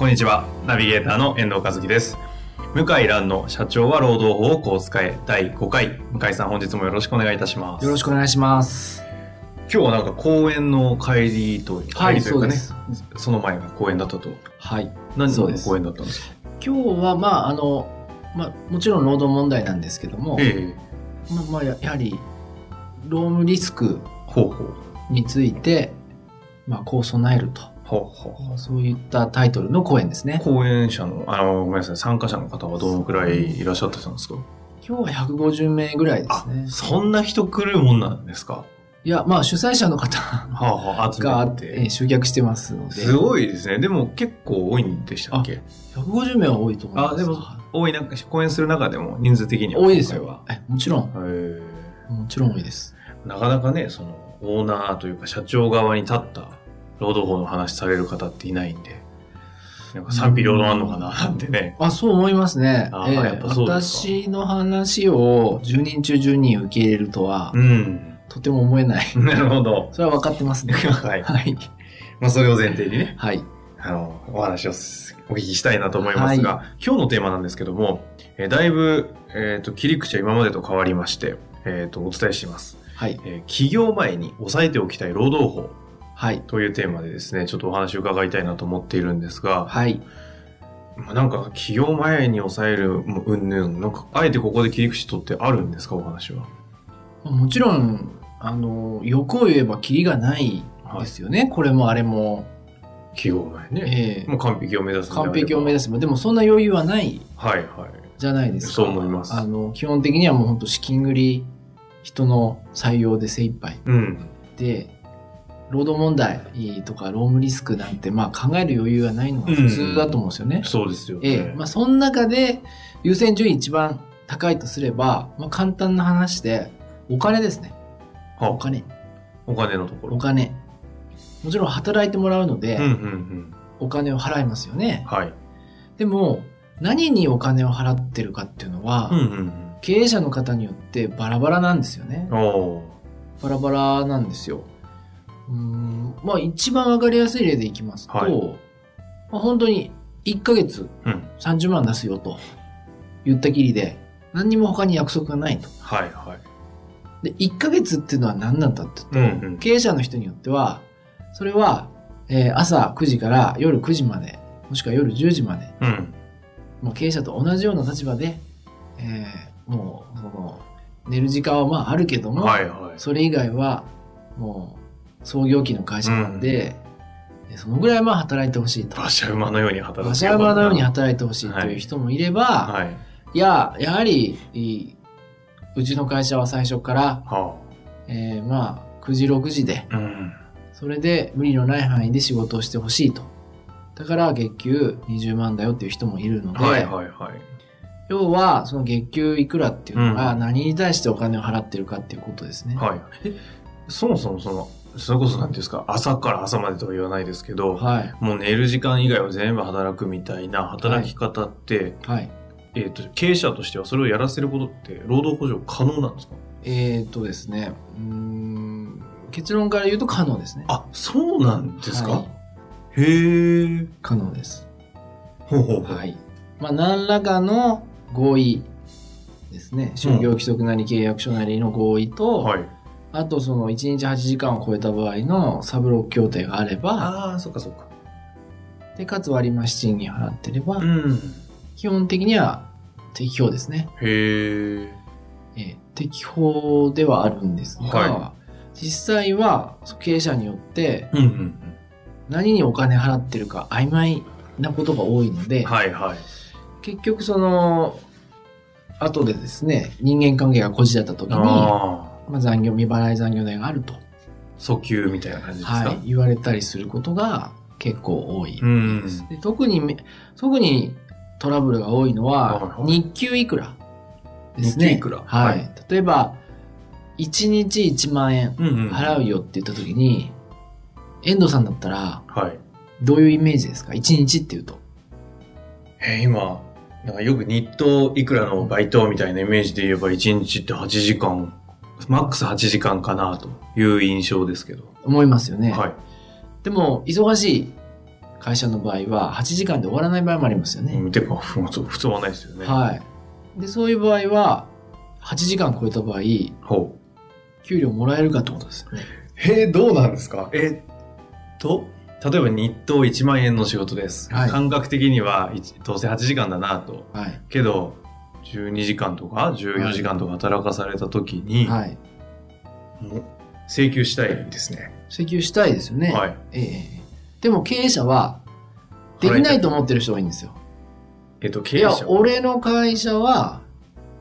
こんにちは。ナビゲーターの遠藤和樹です。向井蘭の社長は労働法をこう使え第5回。向井さん本日もよろしくお願いいたします。よろしくお願いします。今日はなんか公演の帰りと、帰はいりというかね、そその前が公演だったと。はい。何のそうです公演だったんですか？今日は、まあ、あの、まあ、もちろん労働問題なんですけども、ええまあ、まあ、ややはり、労務リスクほうほう。について、まあ、こう備えると。ほうほうほう。そういったタイトルの講演ですね。講演者の、あの、ごめんなさい、参加者の方はどのくらいいらっしゃってたんですか？今日は150名ぐらいですね。そんな人来るもんなんですか？いや、まあ、主催者の方はあはあ、集が、めえーて。集客してますので、すごいですね。でも結構多いんでしたっけ？150名は多いと思います。あでもは多いなんか講演する中でも人数的には多いですよ。えもちろん、へもちろん多いです。ーなかなかねそのオーナーというか社長側に立った労働法の話される方っていないんでなんか賛否両論あんのかななんてねあ、そう思いますね。あーやっぱそうですか私の話を10人中10人受け入れるとは、うんとても思えない。なるほどそれは分かってますね。はいはい。まあそれを前提にねはい。あのお話をすお聞きしたいなと思いますが、今日のテーマなんですけども、えーだいぶ、えー、と切り口は今までと変わりまして、えー、とお伝えします、はい。えー起業前に押さえておきたい労働法はい。というテーマでですね、ちょっとお話を伺いたいなと思っているんですが、はい。まあ、なんか起業前に抑えるうんぬん、なんかあえてここで切り口取ってあるんですか、お話は？もちろん、あの、欲を言えばキリがないですよね。これもあれも。起業前ね。ええもう完璧を目指す完璧を目指せば。でもそんな余裕はないはいはい。じゃないですか。そう思いますあの、基本的にはもう本当資金繰り、人の採用で精一杯。うん。で、労働問題とか労務リスクなんて、まあ考える余裕がないのが普通だと思うんですよね。そうですよね。ええ、まあその中で優先順位一番高いとすれば、まあ簡単な話で、お金ですね。はお金。お金のところ。お金。もちろん働いてもらうので、うんうんうん。お金を払いますよね。はい。でも、何にお金を払ってるかっていうのは、うんうん経営者の方によってバラバラなんですよねバラバラなんですよ。うーん、まあ一番わかりやすい例でいきますと、はいまあ、本当に1ヶ月うん。30万出すよと言ったきりで、何にも他に約束がないと。はいはい。で、1ヶ月っていうのは何なんだって言うと、うんうん経営者の人によっては、それは、えー朝9時から夜9時まで、もしくは夜10時まで、うん。もう経営者と同じような立場で、えーもう、その、寝る時間はまああるけども、はいはい。それ以外は、もう、創業期の会社なんで、でそのぐらいまあ働いてほしいと。馬車馬のように働く。馬車馬のように働いてほしいという人もいれば、はい。い、や、やはり、いいうちの会社は最初から、はえーまあ、9時、6時で、あ。うん。それで無理のない範囲で仕事をしてほしいと。だから月給20万だよっていう人もいるので、はいはいはい。要は、その月給いくらっていうのがうん何に対してお金を払ってるかっていうことですね。はい。え、そもそもその、それこそなんていうんですか、朝から朝までとは言わないですけど、はい。もう寝る時間以外は全部働くみたいな働き方って、はい。えっ、と、経営者としてはそれをやらせることって、労働補助可能なんですか？えー、とですね、うーん、結論から言うと可能ですね。あ、そうなんですか、はいへえ。可能です。ほうほうほう。はい。まあ、何らかの合意ですね。就業規則なり契約書なりの合意と、はい。あとその1日8時間を超えた場合のサブロック協定があれば、ああ、そっかそっか。で、かつ割増賃金払ってれば、うん。基本的には適法ですね。へえ。えー適法ではあるんですが、は実際は経営者によってうんうん何にお金払ってるか曖昧なことが多いので、うん。はいはい。結局その、後でですね、人間関係がこじだった時に、あまあ、残業、未払い残業代があると、訴求みたいな感じですか、はい、言われたりすることが結構多い。うん。で特にめ、特にトラブルが多いのは、日給いくらですね。日給いくら？はい。はい例えば、1日1万円うんうん。払うよって言った時に、遠藤さんだったら、はい。どういうイメージですか ?1 日っていうと。えー今、なんかよく日当いくらのバイトみたいなイメージで言えば1日って8時間、マックス8時間かなという印象ですけど。思いますよね。はい。でも、忙しい会社の場合は、8時間で終わらない場合もありますよね。うん、てか、普通普通はないですよね。はい。で、そういう場合は、8時間超えた場合、ほう。給料もらえるかってことですよね。へえ、どうなんですか？えっと、例えば日当1万円の仕事です。はい感覚的には、いどうせ8時間だなと。はい。けど、12時間とか14時間とか働かされた時に、はい。もう請求したいですね。請求したいですよね。はい。ええでも経営者は、できないと思ってる人が多いんですよ。えっと、経いや営者、。俺の会社は、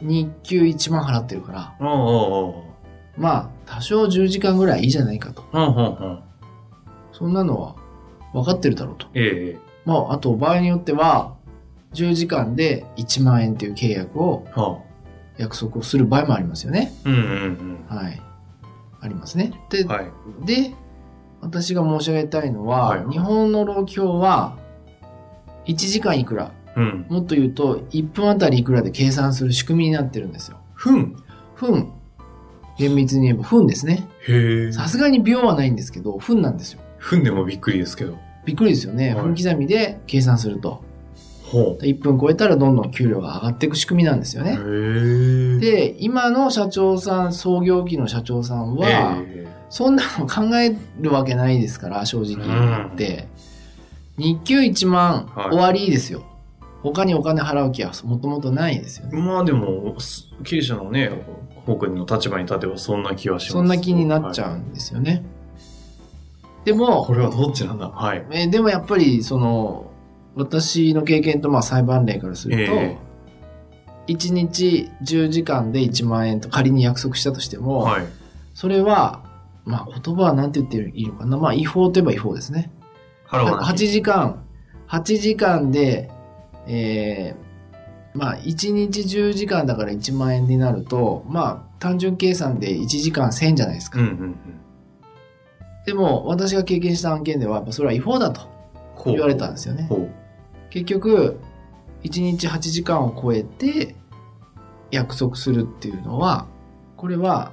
日給1万払ってるから、おうおうおうまあ、多少10時間ぐらいいいじゃないかと。うんうんうん。そんなのは分かってるだろうと。ええまあ、あと場合によっては、10時間で1万円っていう契約を、は約束をする場合もありますよね。あ、うんうんはい。ありますね。で、うん。はい。で、私が申し上げたいのは、はい日本の労基法は、1時間いくら、うん。もっと言うと、1分あたりいくらで計算する仕組みになってるんですよ。分分。厳密に言えば分ですね。さすがに秒はないんですけど、分なんですよ。分でもびっくりですけど。びっくりですよね。はい分刻みで計算すると。ほ1分超えたらどんどん給料が上がっていく仕組みなんですよう。ね。で、今の社長さん、創業期の社長さんは、えそんなの考えるわけないですから、正直言って。日給1万はい終わりですよ。他にお金払う気はもともとないですよね。えまあでも、す経営者のね、方君の立場に立てばそんな気はします。そんな気になっちゃはうんですよね。でいもこ、れはどっちなんだ？はい。えーでもやっぱり、その、私の経験とまあ裁判例からすると、え1日10時間で1万円と仮に約束したとしても、はい。それは、まあ言葉は何て言っていいのかな。まあ違法といえば違法ですね。8払わなきゃ時間、8時間で、えー、まあ1日10時間だから1万円になると、まあ単純計算で1時間1000円じゃないですか。うんうんうん。でも私が経験した案件では、やっぱそれは違法だと言われたんですよね。結局、1日8時間を超えて約束するっていうのは、これは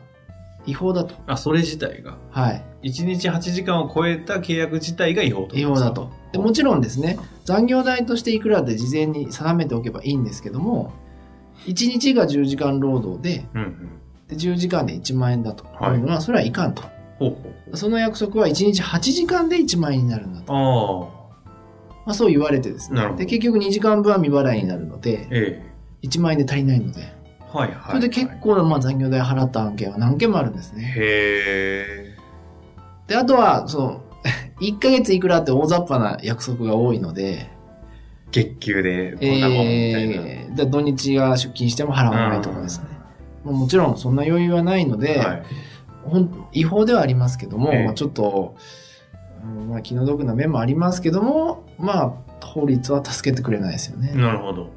違法だと。あ、それ自体が。はい。1日8時間を超えた契約自体が違法と。違法だと。でもちろんですね、残業代としていくらで事前に定めておけばいいんですけども、1日が10時間労働で、うんうん。で10時間で1万円だとはいいうのは、それはいかんと。ほうほうほう。その約束は1日8時間で1万円になるんだと。あまあ、そう言われてですね。で、結局2時間分は未払いになるのであ。、え1万円で足りないので、えはいはい。それで結構なまあ残業代払った案件は何件もあるんですね。へえ。で、あとは、その、1ヶ月いくらって大雑把な約束が多いので、月給でこんなもんみたいな。えー、で土日が出勤しても払わないとかですね。もうもちろんそんな余裕はないので、はい。ほん違法ではありますけども、ええまあ、ちょっと、うんまあ、気の毒な面もありますけども、まあ、法律は助けてくれないですよね。なるほど。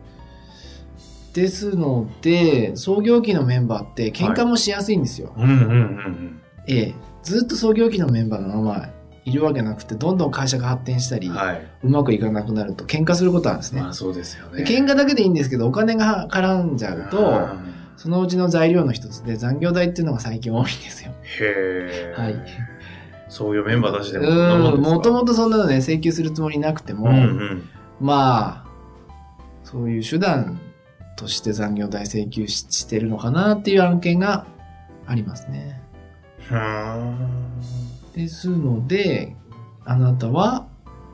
ですので、創業期のメンバーって喧嘩もしやすいんですよ。うんうんうんええずっと創業期のメンバーのままいるわけなくて、どんどん会社が発展したり、うん。はい。うまくいかなくなると喧嘩することあるんですね。まあそうですよね。で喧嘩だけでいいんですけど、お金が絡んじゃうと、うんそのうちの材料の一つで残業代っていうのが最近多いんですよ。へえ。はい。そういうメンバーたちでうもともとそんなのね、請求するつもりなくても、うんうん。まあ、そういう手段として残業代請求ししてるのかなっていう案件がありますね。ですので、あなたは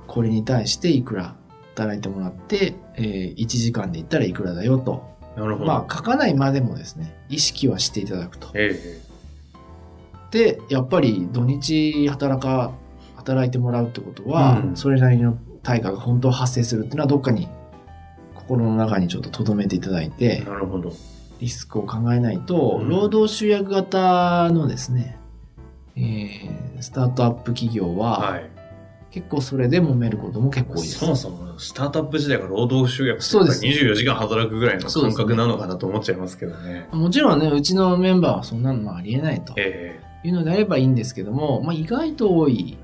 これに対していくら働いてもらって、えー1時間で言ったらいくらだよと。なるほど。まあ書かないまでもですね、意識はしていただくと。ええ。で、やっぱり土日働か、働いてもらうってことは、うんそれなりの対価が本当発生するっていうのはどっかに心の中にちょっと留めていただいて、なるほど。リスクを考えないと、うん労働集約型のですね、えースタートアップ企業は、はい。結構それで揉めることも結構多いです。そもそも、スタートアップ時代が労働集約そうです24時間働くぐらいの感覚なのかなと思っちゃいますけどね。もちろんね、うちのメンバーはそんなのありえないとえいうのであればいいんですけども、まあ、意外と多い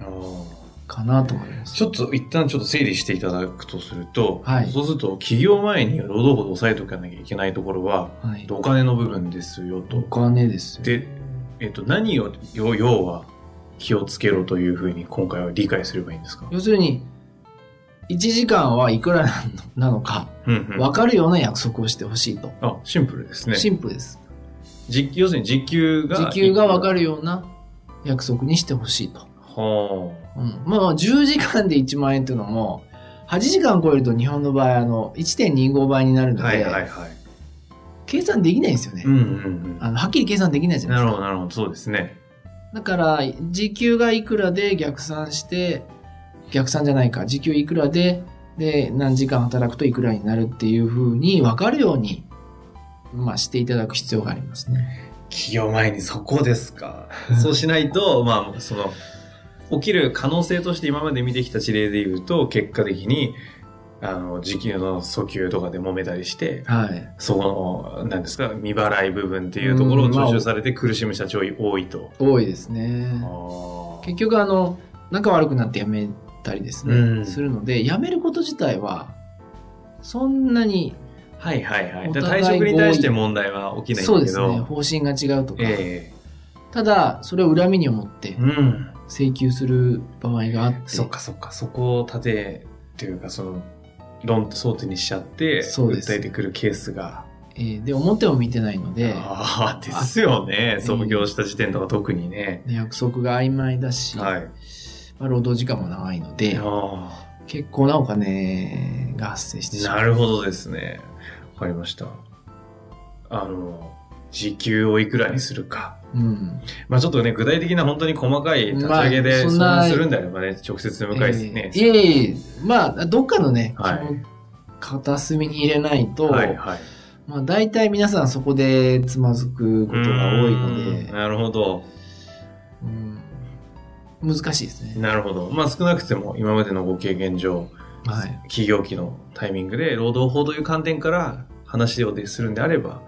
かなと思います。ちょっと一旦ちょっと整理していただくとすると、はいそうすると企業前に労働法で抑えておかなきゃいけないところは、はい。お金の部分ですよとお。金ですよ。で、えっと、何を、要要は気をつけろというふうに今回は理解すればいいんですか？要するに、1時間はいくらなのか、分かるような約束をしてほしいと。あ、シンプルですね。シンプルです。じ要するに時給が。時給が分かる。るような約束にしてほしいと。はうん、まあ、10時間で1万円っていうのも、8時間超えると日本の場合、あの、1.25倍になるあ。ので、はいはいはい。計算できないんですよね。うんうんあの、はっきり計算できないじうん。ゃなですか。ないるほどなるほど。そうですね。だから、時給がいくらで逆算して、逆算じゃないか、時給いくらで、で、何時間働くといくらになるっていうふうに分かるように、まあ、していただく必要がありますね。企業前にそこですか？そうしないと、まあ、その、起きる可能性として今まで見てきた事例で言うと、結果的に、あの、時給の訴求とかで揉めたりして、はい。そこの、なんですか、未払い部分っていうところを徴収されて苦しむ社長多いと。多いですね。あ結局、あの、仲悪くなって辞めたりですね、うんするので、辞めること自体は、そんなに、はいはいはい。退職に対して問題は起きない。そうですね、方針が違うとか。えただ、それを恨みに思ってえうん。請求する場合があって、そっかそっか。そこを立て、というかその、論争点にしちゃって、そうです訴えてくるケースが。えーで、表を見てないので、ああ、ですよね。あ創業した時点とか特にね。で約束が曖昧だし、はい。まあ、労働時間も長いので、あ結構なお金が発生してあ、しまう。なるほどですね。わかりました。あの、時給をいくらにするか。うん。まあちょっとね、具体的な本当に細かい立ち上げまで、そんななするんであればね、直接迎えですねえ。ーいえいえ、まあ、どっかのね、はい片隅に入れないと、はいはい。まあ、大体皆さんそこでつまずくことが多いのうでなるほど。うん、難しいですね。なるほど。まあ少なくても今までのご経験上、はい。企業期のタイミングで労働法という観点から話をするんであれば、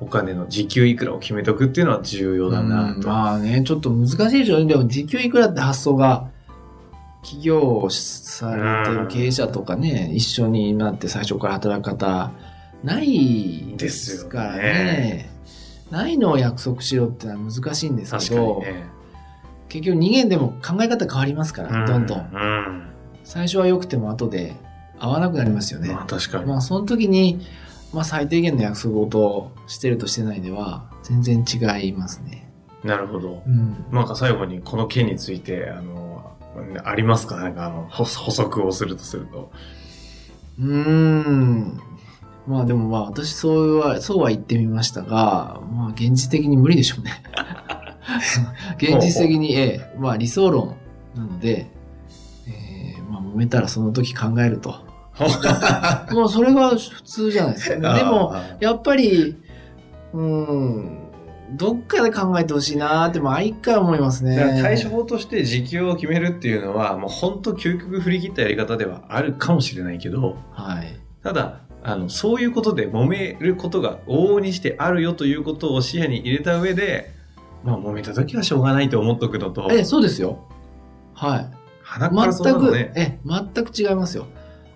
お金の時給いくらを決めとくっていうのは重要だなうんと。まあね、ちょっと難しいでしょうね。でも、時給いくらって発想が、企業をされてる経営者とかね、一緒になって最初から働く方、ないですからですよね。ないのを約束しろってのは難しいんです確けど、ね。結局人間でも考え方変わりますから、どんどん。うん。最初は良くても後で合わなくなりますよね。まあ確かに。まあ、その時に、まあ、最低限の約束事をしてるとしてないでは、全然違いますね。なるほど。うん。なんか最後にこの件について、あの、ありますか？なんかあの、補補足をするとすると。うーん。まあでもまあ私そうは、そうは言ってみましたが、まあ現実的に無理でしょうね。現実的に、ええ、まあ理想論なので、えーまあ揉めたらその時考えると。もうそれが普通じゃないですか。でも、あやっぱり、うーん、どっかで考えてほしいなーって毎回思いますね。対処法として時給を決めるっていうのは、もう本当究極振り切ったやり方ではあるかもしれないけど、はい。ただ、あの、そういうことで揉めることが往々にしてあるよということを視野に入れた上で、まあ揉めた時はしょうがないと思っとくのと、え、そうですよ。はい。鼻からそうな全く、のね。え、全く違いますよ。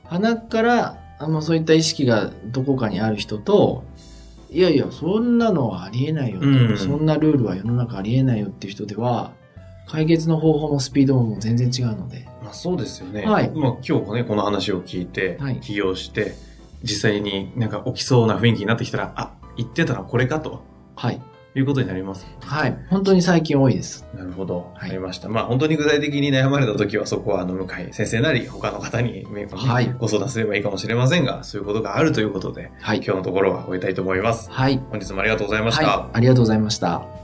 鼻から、あの、そういった意識がどこかにある人と、いやいや、そんなのはありえないよと、うんそんなルールは世の中ありえないよっていう人では、解決の方法もスピードも全然違うので。まあそうですよね。はいまあ今日ね、この話を聞いて、はい起業して、実際になんか起きそうな雰囲気になってきたら、あ、言ってたのはこれかとはい。いうことになります。はい。本当に最近多いです。なるほど。はいありました。まあ本当に具体的に悩まれた時はそこはあの向井先生なり他の方に、ねはいご相談すればいいかもしれませんが、そういうことがあるということで、はい。今日のところは終えたいと思います。はい。本日もありがとうございました。はい。ありがとうございました。